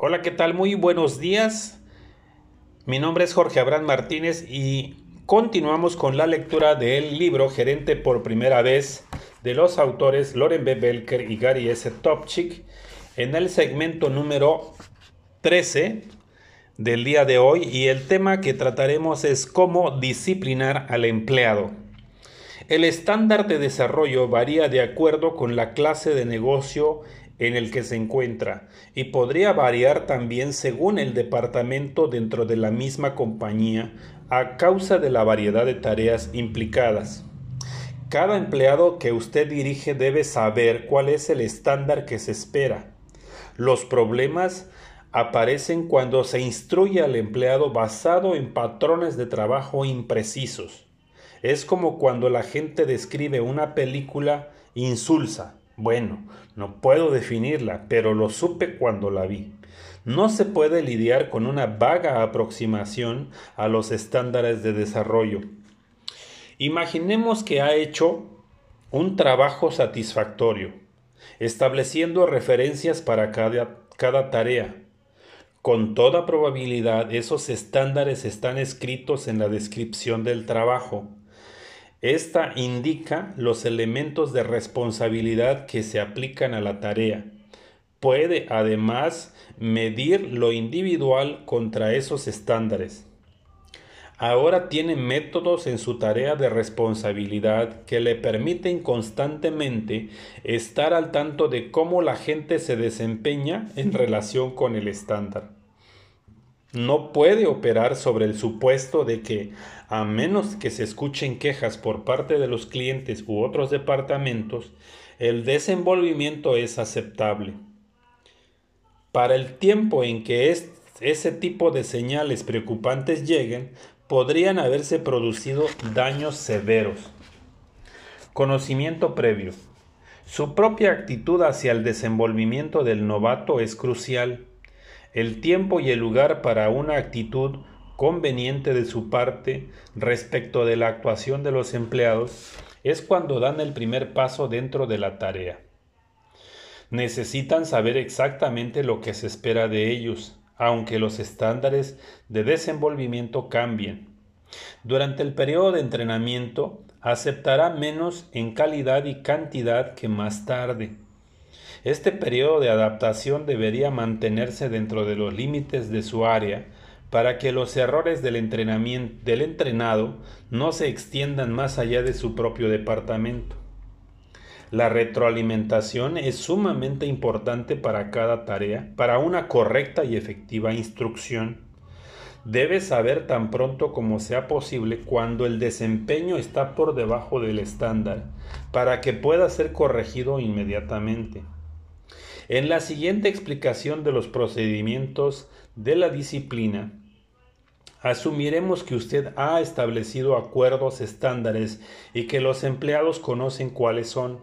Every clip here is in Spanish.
Hola, ¿qué tal? Muy buenos días. Mi nombre es Jorge Abraham Martínez y continuamos con la lectura del libro Gerente por primera vez de los autores Loren B. Belker y Gary S. Topchik en el segmento número 13 del día de hoy y el tema que trataremos es cómo disciplinar al empleado. El estándar de desarrollo varía de acuerdo con la clase de negocio en el que se encuentra y podría variar también según el departamento dentro de la misma compañía a causa de la variedad de tareas implicadas. Cada empleado que usted dirige debe saber cuál es el estándar que se espera. Los problemas aparecen cuando se instruye al empleado basado en patrones de trabajo imprecisos. Es como cuando la gente describe una película insulsa bueno, no puedo definirla, pero lo supe cuando la vi. No se puede lidiar con una vaga aproximación a los estándares de desarrollo. Imaginemos que ha hecho un trabajo satisfactorio, estableciendo referencias para cada, cada tarea. Con toda probabilidad esos estándares están escritos en la descripción del trabajo esta indica los elementos de responsabilidad que se aplican a la tarea. Puede además medir lo individual contra esos estándares. Ahora tiene métodos en su tarea de responsabilidad que le permiten constantemente estar al tanto de cómo la gente se desempeña en relación con el estándar no puede operar sobre el supuesto de que, a menos que se escuchen quejas por parte de los clientes u otros departamentos, el desenvolvimiento es aceptable. Para el tiempo en que ese tipo de señales preocupantes lleguen, podrían haberse producido daños severos. Conocimiento previo. Su propia actitud hacia el desenvolvimiento del novato es crucial el tiempo y el lugar para una actitud conveniente de su parte respecto de la actuación de los empleados es cuando dan el primer paso dentro de la tarea. Necesitan saber exactamente lo que se espera de ellos, aunque los estándares de desenvolvimiento cambien. Durante el periodo de entrenamiento aceptará menos en calidad y cantidad que más tarde. Este periodo de adaptación debería mantenerse dentro de los límites de su área para que los errores del entrenamiento del entrenado no se extiendan más allá de su propio departamento. La retroalimentación es sumamente importante para cada tarea, para una correcta y efectiva instrucción. Debe saber tan pronto como sea posible cuando el desempeño está por debajo del estándar, para que pueda ser corregido inmediatamente. En la siguiente explicación de los procedimientos de la disciplina, asumiremos que usted ha establecido acuerdos estándares y que los empleados conocen cuáles son.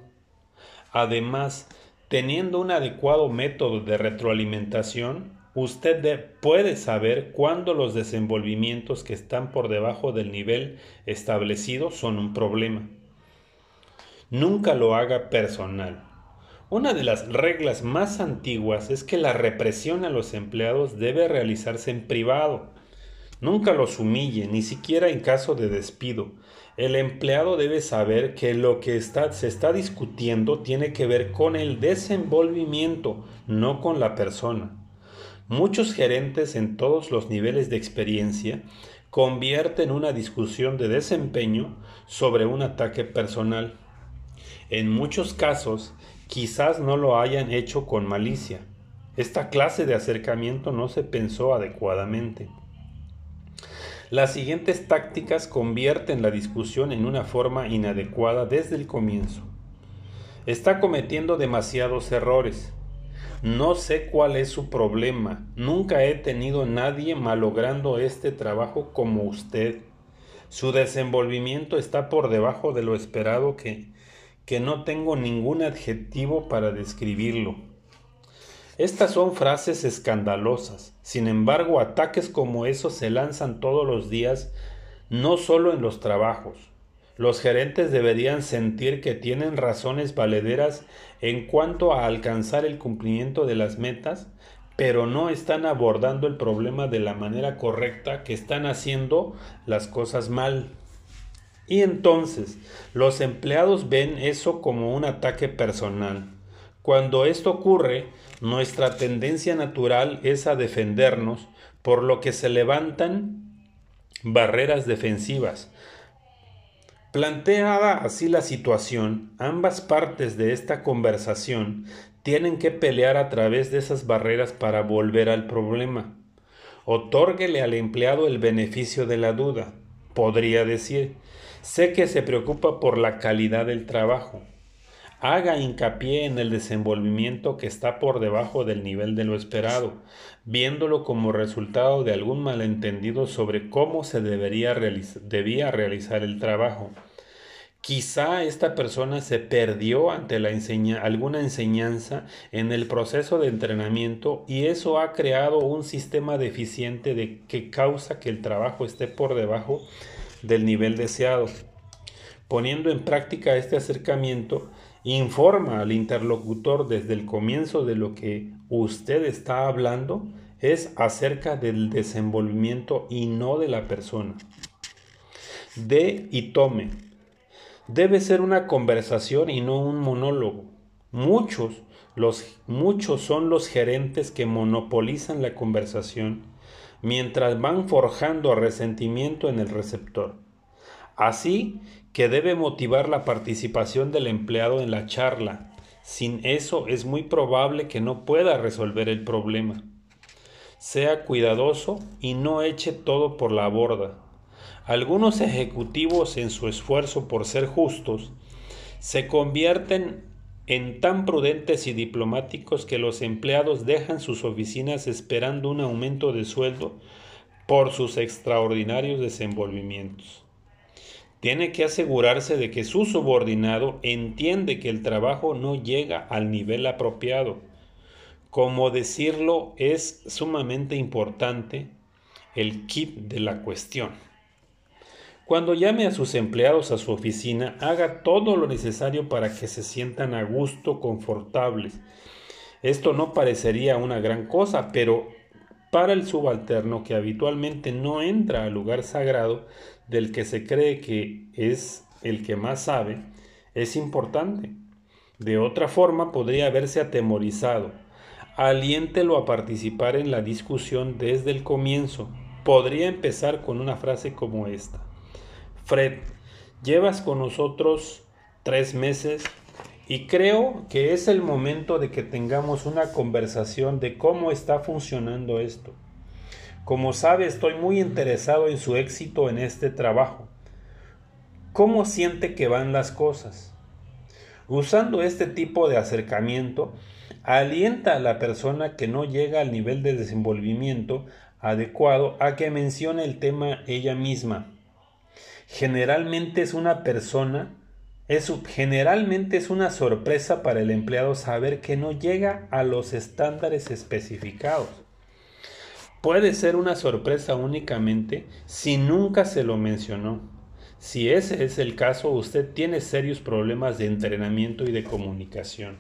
Además, teniendo un adecuado método de retroalimentación, usted puede saber cuándo los desenvolvimientos que están por debajo del nivel establecido son un problema. Nunca lo haga personal. Una de las reglas más antiguas es que la represión a los empleados debe realizarse en privado. Nunca los humille, ni siquiera en caso de despido. El empleado debe saber que lo que se está discutiendo tiene que ver con el desenvolvimiento, no con la persona. Muchos gerentes en todos los niveles de experiencia convierten una discusión de desempeño sobre un ataque personal. En muchos casos, quizás no lo hayan hecho con malicia. Esta clase de acercamiento no se pensó adecuadamente. Las siguientes tácticas convierten la discusión en una forma inadecuada desde el comienzo. Está cometiendo demasiados errores. No sé cuál es su problema. Nunca he tenido nadie malogrando este trabajo como usted. Su desenvolvimiento está por debajo de lo esperado que que no tengo ningún adjetivo para describirlo. Estas son frases escandalosas. Sin embargo, ataques como esos se lanzan todos los días, no solo en los trabajos. Los gerentes deberían sentir que tienen razones valederas en cuanto a alcanzar el cumplimiento de las metas pero no están abordando el problema de la manera correcta, que están haciendo las cosas mal. Y entonces los empleados ven eso como un ataque personal. Cuando esto ocurre, nuestra tendencia natural es a defendernos, por lo que se levantan barreras defensivas. Planteada así la situación, ambas partes de esta conversación tienen que pelear a través de esas barreras para volver al problema. Otórguele al empleado el beneficio de la duda. Podría decir, sé que se preocupa por la calidad del trabajo. Haga hincapié en el desenvolvimiento que está por debajo del nivel de lo esperado, viéndolo como resultado de algún malentendido sobre cómo se debería debía realizar el trabajo. Quizá esta persona se perdió ante la alguna enseñanza en el proceso de entrenamiento y eso ha creado un sistema deficiente de que causa que el trabajo esté por debajo del nivel deseado. Poniendo en práctica este acercamiento, informa al interlocutor desde el comienzo de lo que usted está hablando es acerca del desenvolvimiento y no de la persona. De y tome debe ser una conversación y no un monólogo. Muchos, los, muchos son los gerentes que monopolizan la conversación mientras van forjando resentimiento en el receptor. Así que debe motivar la participación del empleado en la charla. Sin eso es muy probable que no pueda resolver el problema. Sea cuidadoso y no eche todo por la borda. Algunos ejecutivos en su esfuerzo por ser justos se convierten en tan prudentes y diplomáticos que los empleados dejan sus oficinas esperando un aumento de sueldo por sus extraordinarios desenvolvimientos. Tiene que asegurarse de que su subordinado entiende que el trabajo no llega al nivel apropiado. Como decirlo es sumamente importante el kit de la cuestión. Cuando llame a sus empleados a su oficina, haga todo lo necesario para que se sientan a gusto, confortables. Esto no parecería una gran cosa, pero para el subalterno que habitualmente no entra al lugar sagrado del que se cree que es el que más sabe, es importante. De otra forma podría haberse atemorizado. Aliéntelo a participar en la discusión desde el comienzo. Podría empezar con una frase como esta. Fred, llevas con nosotros tres meses y creo que es el momento de que tengamos una conversación de cómo está funcionando esto. Como sabe, estoy muy interesado en su éxito en este trabajo. ¿Cómo siente que van las cosas? Usando este tipo de acercamiento, alienta a la persona que no llega al nivel de desenvolvimiento adecuado a que mencione el tema ella misma generalmente es una persona, es, generalmente es una sorpresa para el empleado saber que no llega a los estándares especificados. Puede ser una sorpresa únicamente si nunca se lo mencionó. Si ese es el caso, usted tiene serios problemas de entrenamiento y de comunicación.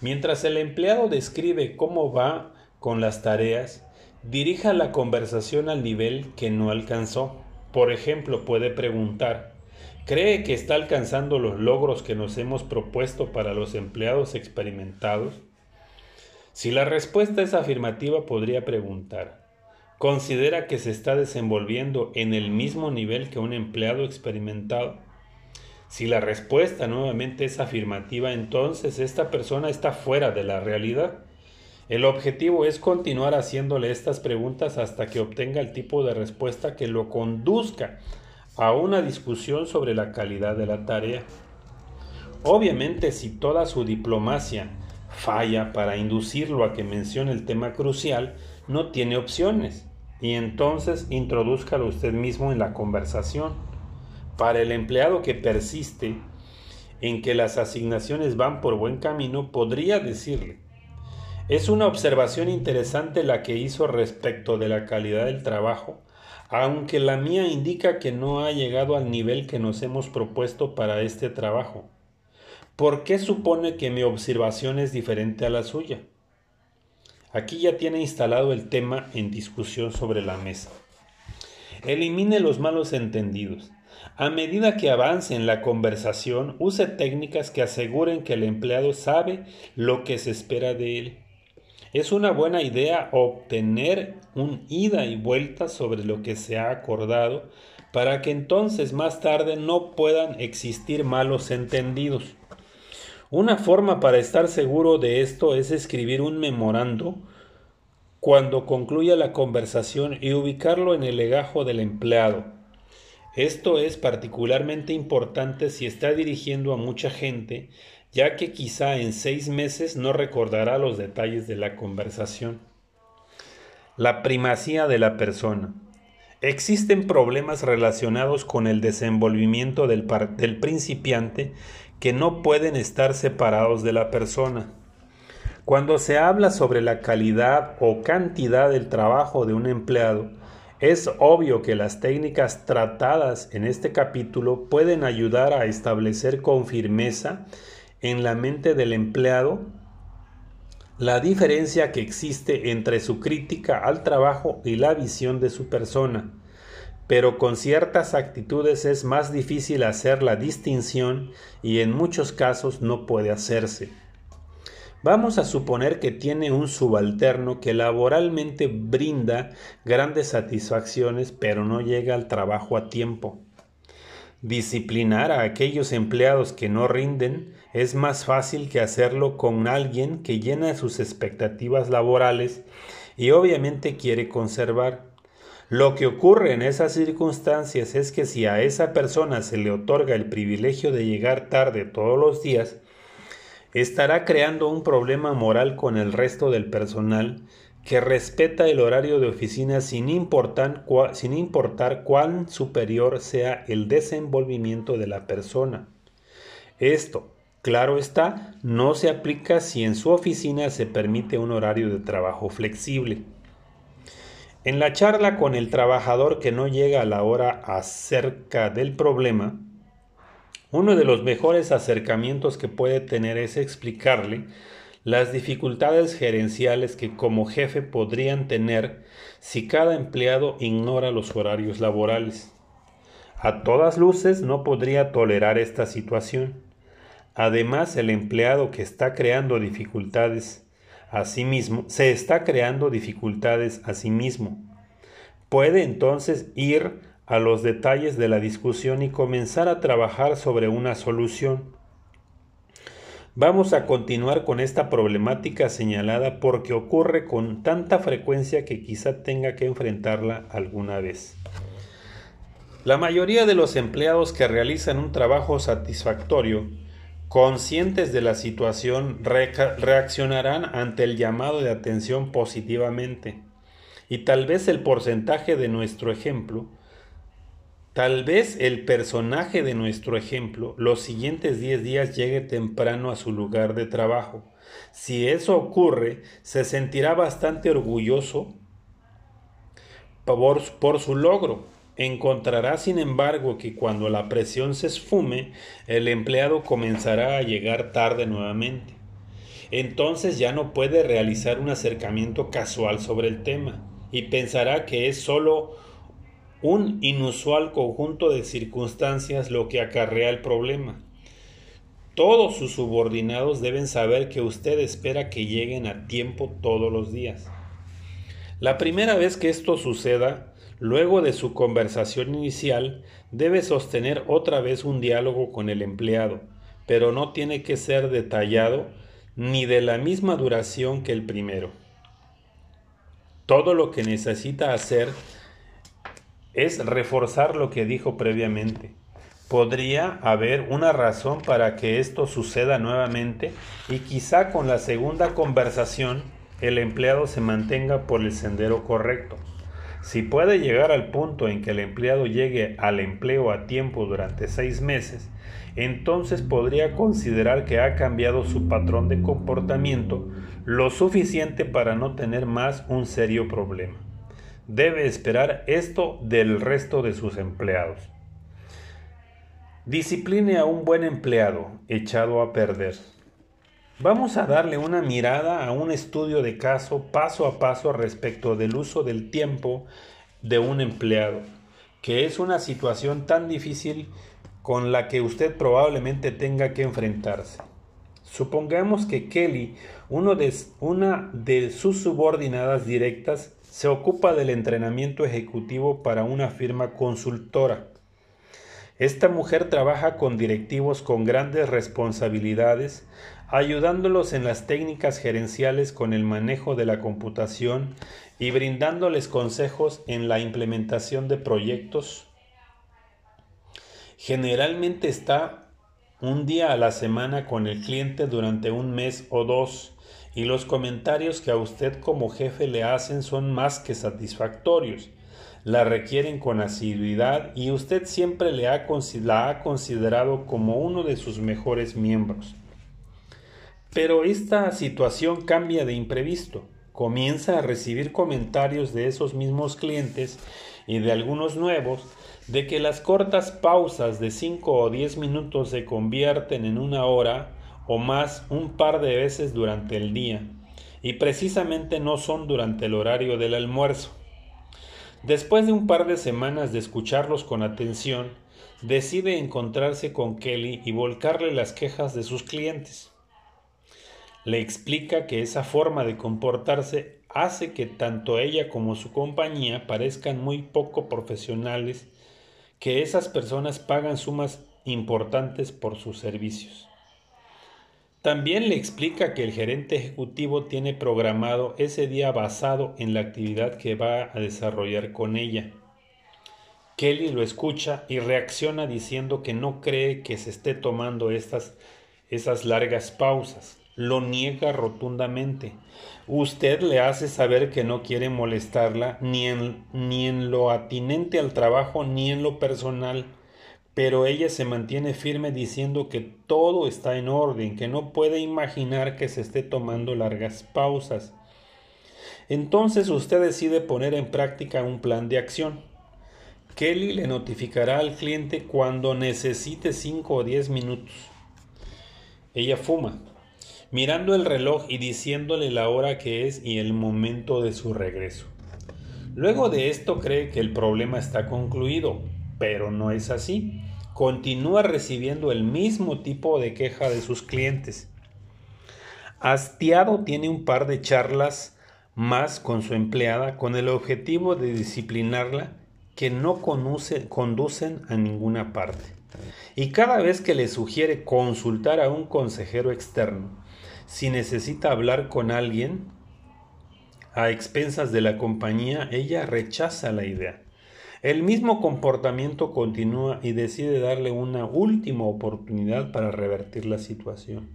Mientras el empleado describe cómo va con las tareas, dirija la conversación al nivel que no alcanzó. Por ejemplo, puede preguntar, ¿cree que está alcanzando los logros que nos hemos propuesto para los empleados experimentados? Si la respuesta es afirmativa, podría preguntar, ¿considera que se está desenvolviendo en el mismo nivel que un empleado experimentado? Si la respuesta nuevamente es afirmativa, entonces esta persona está fuera de la realidad el objetivo es continuar haciéndole estas preguntas hasta que obtenga el tipo de respuesta que lo conduzca a una discusión sobre la calidad de la tarea. Obviamente si toda su diplomacia falla para inducirlo a que mencione el tema crucial, no tiene opciones y entonces introduzcalo usted mismo en la conversación. Para el empleado que persiste en que las asignaciones van por buen camino, podría decirle, es una observación interesante la que hizo respecto de la calidad del trabajo, aunque la mía indica que no ha llegado al nivel que nos hemos propuesto para este trabajo. ¿Por qué supone que mi observación es diferente a la suya? Aquí ya tiene instalado el tema en discusión sobre la mesa. Elimine los malos entendidos. A medida que avance en la conversación, use técnicas que aseguren que el empleado sabe lo que se espera de él. Es una buena idea obtener un ida y vuelta sobre lo que se ha acordado para que entonces más tarde no puedan existir malos entendidos. Una forma para estar seguro de esto es escribir un memorando cuando concluya la conversación y ubicarlo en el legajo del empleado. Esto es particularmente importante si está dirigiendo a mucha gente, ya que quizá en seis meses no recordará los detalles de la conversación. La primacía de la persona. Existen problemas relacionados con el desenvolvimiento del, del, principiante que no pueden estar separados de la persona. Cuando se habla sobre la calidad o cantidad del trabajo de un empleado, es obvio que las técnicas tratadas en este capítulo pueden ayudar a establecer con firmeza en la mente del empleado la diferencia que existe entre su crítica al trabajo y la visión de su persona, pero con ciertas actitudes es más difícil hacer la distinción y en muchos casos no puede hacerse. Vamos a suponer que tiene un subalterno que laboralmente brinda grandes satisfacciones pero no llega al trabajo a tiempo. Disciplinar a aquellos empleados que no rinden es más fácil que hacerlo con alguien que llena sus expectativas laborales y obviamente quiere conservar. Lo que ocurre en esas circunstancias es que si a esa persona se le otorga el privilegio de llegar tarde todos los días, estará creando un problema moral con el resto del personal que respeta el horario de oficina sin importar, sin importar cuán superior sea el desenvolvimiento de la persona. Esto, Claro está, no se aplica si en su oficina se permite un horario de trabajo flexible. En la charla con el trabajador que no llega a la hora acerca del problema, uno de los mejores acercamientos que puede tener es explicarle las dificultades gerenciales que como jefe podrían tener si cada empleado ignora los horarios laborales. A todas luces no podría tolerar esta situación Además, el empleado que está creando dificultades a sí mismo, se está creando dificultades a sí mismo. Puede entonces ir a los detalles de la discusión y comenzar a trabajar sobre una solución. Vamos a continuar con esta problemática señalada porque ocurre con tanta frecuencia que quizá tenga que enfrentarla alguna vez. La mayoría de los empleados que realizan un trabajo satisfactorio conscientes de la situación, reaccionarán ante el llamado de atención positivamente. Y tal vez el porcentaje de nuestro ejemplo, tal vez el personaje de nuestro ejemplo, los siguientes 10 días llegue temprano a su lugar de trabajo. Si eso ocurre, se sentirá bastante orgulloso por, por su logro Encontrará, sin embargo, que cuando la presión se esfume, el empleado comenzará a llegar tarde nuevamente. Entonces ya no puede realizar un acercamiento casual sobre el tema y pensará que es solo un inusual conjunto de circunstancias lo que acarrea el problema. Todos sus subordinados deben saber que usted espera que lleguen a tiempo todos los días. La primera vez que esto suceda, Luego de su conversación inicial, debe sostener otra vez un diálogo con el empleado, pero no tiene que ser detallado ni de la misma duración que el primero. Todo lo que necesita hacer es reforzar lo que dijo previamente. Podría haber una razón para que esto suceda nuevamente y quizá con la segunda conversación el empleado se mantenga por el sendero correcto. Si puede llegar al punto en que el empleado llegue al empleo a tiempo durante seis meses, entonces podría considerar que ha cambiado su patrón de comportamiento lo suficiente para no tener más un serio problema. Debe esperar esto del resto de sus empleados. Discipline a un buen empleado echado a perder. Vamos a darle una mirada a un estudio de caso paso a paso respecto del uso del tiempo de un empleado, que es una situación tan difícil con la que usted probablemente tenga que enfrentarse. Supongamos que Kelly, una de sus subordinadas directas, se ocupa del entrenamiento ejecutivo para una firma consultora. Esta mujer trabaja con directivos con grandes responsabilidades, ayudándolos en las técnicas gerenciales con el manejo de la computación y brindándoles consejos en la implementación de proyectos. Generalmente está un día a la semana con el cliente durante un mes o dos y los comentarios que a usted como jefe le hacen son más que satisfactorios. La requieren con asiduidad y usted siempre le ha, la ha considerado como uno de sus mejores miembros. Pero esta situación cambia de imprevisto. Comienza a recibir comentarios de esos mismos clientes y de algunos nuevos de que las cortas pausas de 5 o 10 minutos se convierten en una hora o más un par de veces durante el día y precisamente no son durante el horario del almuerzo. Después de un par de semanas de escucharlos con atención, decide encontrarse con Kelly y volcarle las quejas de sus clientes le explica que esa forma de comportarse hace que tanto ella como su compañía parezcan muy poco profesionales, que esas personas pagan sumas importantes por sus servicios. También le explica que el gerente ejecutivo tiene programado ese día basado en la actividad que va a desarrollar con ella. Kelly lo escucha y reacciona diciendo que no cree que se esté tomando estas, esas largas pausas lo niega rotundamente. Usted le hace saber que no quiere molestarla ni en, ni en lo atinente al trabajo ni en lo personal, pero ella se mantiene firme diciendo que todo está en orden, que no puede imaginar que se esté tomando largas pausas. Entonces usted decide poner en práctica un plan de acción. Kelly le notificará al cliente cuando necesite 5 o 10 minutos. Ella fuma, mirando el reloj y diciéndole la hora que es y el momento de su regreso. Luego de esto cree que el problema está concluido, pero no es así. Continúa recibiendo el mismo tipo de queja de sus clientes. Hastiado tiene un par de charlas más con su empleada con el objetivo de disciplinarla que no conducen a ninguna parte. Y cada vez que le sugiere consultar a un consejero externo, si necesita hablar con alguien a expensas de la compañía, ella rechaza la idea. El mismo comportamiento continúa y decide darle una última oportunidad para revertir la situación.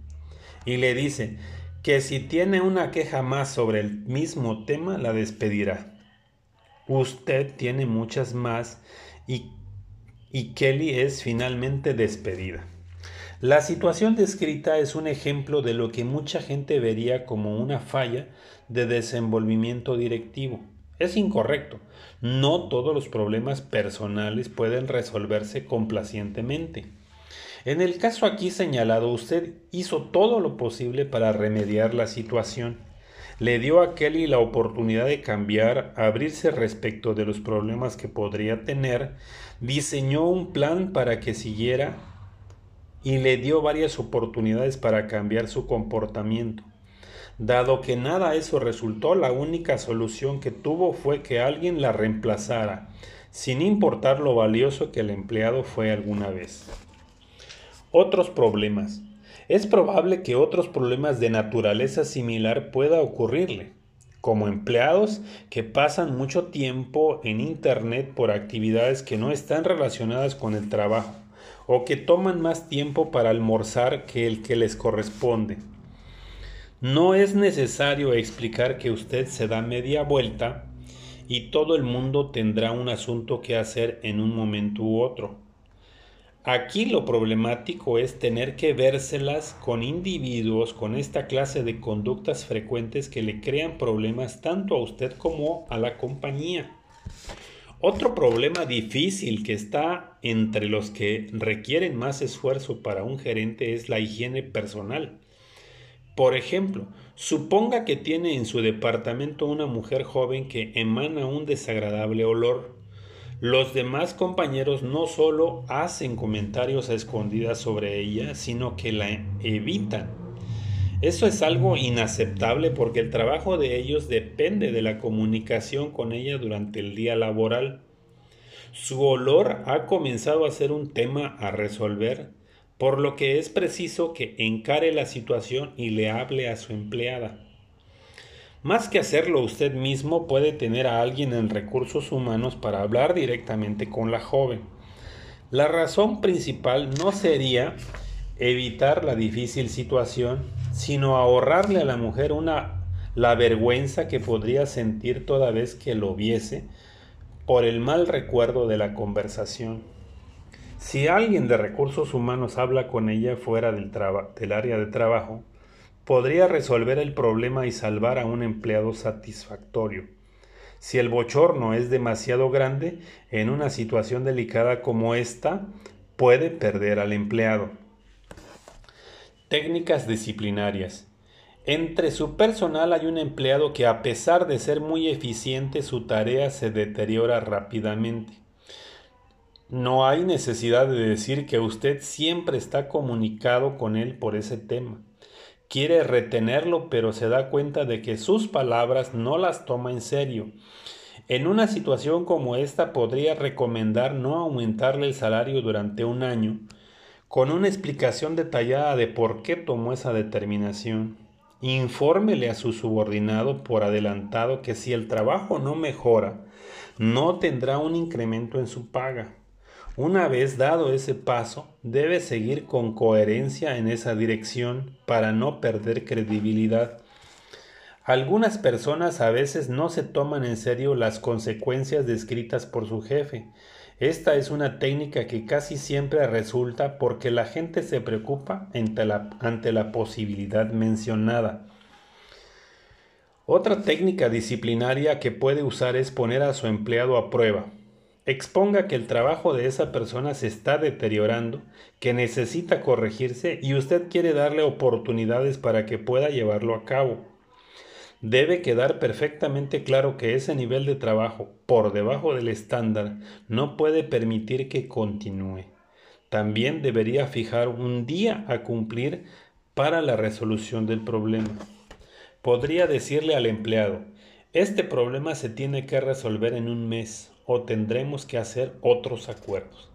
Y le dice que si tiene una queja más sobre el mismo tema, la despedirá. Usted tiene muchas más y, y Kelly es finalmente despedida. La situación descrita es un ejemplo de lo que mucha gente vería como una falla de desenvolvimiento directivo. Es incorrecto. No todos los problemas personales pueden resolverse complacientemente. En el caso aquí señalado, usted hizo todo lo posible para remediar la situación. Le dio a Kelly la oportunidad de cambiar, abrirse respecto de los problemas que podría tener, diseñó un plan para que siguiera y le dio varias oportunidades para cambiar su comportamiento. Dado que nada eso resultó, la única solución que tuvo fue que alguien la reemplazara, sin importar lo valioso que el empleado fue alguna vez. Otros problemas. Es probable que otros problemas de naturaleza similar pueda ocurrirle, como empleados que pasan mucho tiempo en Internet por actividades que no están relacionadas con el trabajo o que toman más tiempo para almorzar que el que les corresponde. No es necesario explicar que usted se da media vuelta y todo el mundo tendrá un asunto que hacer en un momento u otro. Aquí lo problemático es tener que vérselas con individuos con esta clase de conductas frecuentes que le crean problemas tanto a usted como a la compañía. Otro problema difícil que está entre los que requieren más esfuerzo para un gerente es la higiene personal. Por ejemplo, suponga que tiene en su departamento una mujer joven que emana un desagradable olor. Los demás compañeros no solo hacen comentarios a escondidas sobre ella, sino que la evitan. Eso es algo inaceptable porque el trabajo de ellos depende de la comunicación con ella durante el día laboral. Su olor ha comenzado a ser un tema a resolver, por lo que es preciso que encare la situación y le hable a su empleada. Más que hacerlo usted mismo, puede tener a alguien en recursos humanos para hablar directamente con la joven. La razón principal no sería evitar la difícil situación, sino ahorrarle a la mujer una la vergüenza que podría sentir toda vez que lo viese por el mal recuerdo de la conversación. Si alguien de recursos humanos habla con ella fuera del, del área de trabajo, podría resolver el problema y salvar a un empleado satisfactorio. Si el bochorno es demasiado grande, en una situación delicada como esta, puede perder al empleado. Técnicas disciplinarias. Entre su personal hay un empleado que a pesar de ser muy eficiente su tarea se deteriora rápidamente. No hay necesidad de decir que usted siempre está comunicado con él por ese tema. Quiere retenerlo pero se da cuenta de que sus palabras no las toma en serio. En una situación como esta podría recomendar no aumentarle el salario durante un año, con una explicación detallada de por qué tomó esa determinación. Infórmele a su subordinado por adelantado que si el trabajo no mejora, no tendrá un incremento en su paga. Una vez dado ese paso, debe seguir con coherencia en esa dirección para no perder credibilidad. Algunas personas a veces no se toman en serio las consecuencias descritas por su jefe esta es una técnica que casi siempre resulta porque la gente se preocupa ante la, posibilidad mencionada. Otra técnica disciplinaria que puede usar es poner a su empleado a prueba. Exponga que el trabajo de esa persona se está deteriorando, que necesita corregirse y usted quiere darle oportunidades para que pueda llevarlo a cabo. Debe quedar perfectamente claro que ese nivel de trabajo por debajo del estándar no puede permitir que continúe. También debería fijar un día a cumplir para la resolución del problema. Podría decirle al empleado, este problema se tiene que resolver en un mes o tendremos que hacer otros acuerdos.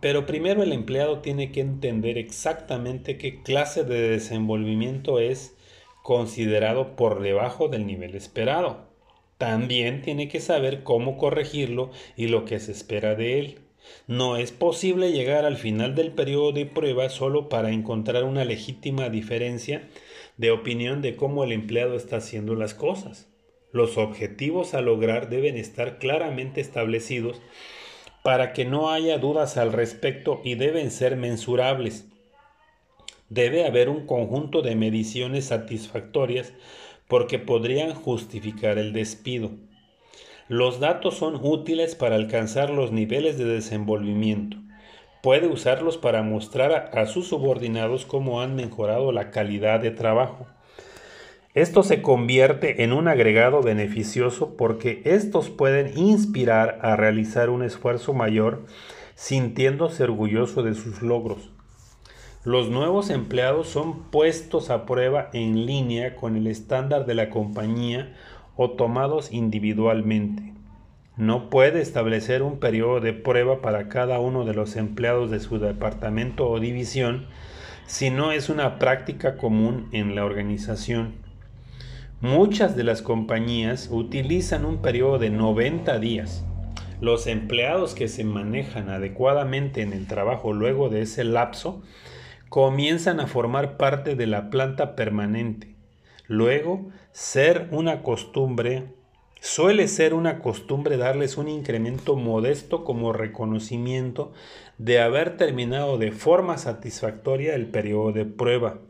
Pero primero el empleado tiene que entender exactamente qué clase de desenvolvimiento es considerado por debajo del nivel esperado. También tiene que saber cómo corregirlo y lo que se espera de él. No es posible llegar al final del periodo de prueba solo para encontrar una legítima diferencia de opinión de cómo el empleado está haciendo las cosas. Los objetivos a lograr deben estar claramente establecidos para que no haya dudas al respecto y deben ser mensurables debe haber un conjunto de mediciones satisfactorias porque podrían justificar el despido. Los datos son útiles para alcanzar los niveles de desenvolvimiento. Puede usarlos para mostrar a, sus subordinados cómo han mejorado la calidad de trabajo. Esto se convierte en un agregado beneficioso porque estos pueden inspirar a realizar un esfuerzo mayor sintiéndose orgulloso de sus logros. Los nuevos empleados son puestos a prueba en línea con el estándar de la compañía o tomados individualmente. No puede establecer un periodo de prueba para cada uno de los empleados de su departamento o división si no es una práctica común en la organización. Muchas de las compañías utilizan un periodo de 90 días. Los empleados que se manejan adecuadamente en el trabajo luego de ese lapso comienzan a formar parte de la planta permanente. Luego, ser una costumbre, suele ser una costumbre darles un incremento modesto como reconocimiento de haber terminado de forma satisfactoria el periodo de prueba.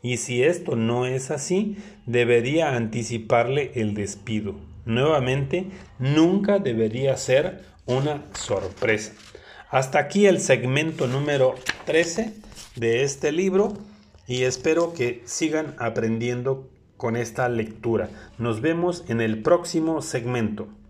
Y si esto no es así, debería anticiparle el despido. Nuevamente, nunca debería ser una sorpresa. Hasta aquí el segmento número 13 de este libro y espero que sigan aprendiendo con esta lectura. Nos vemos en el próximo segmento.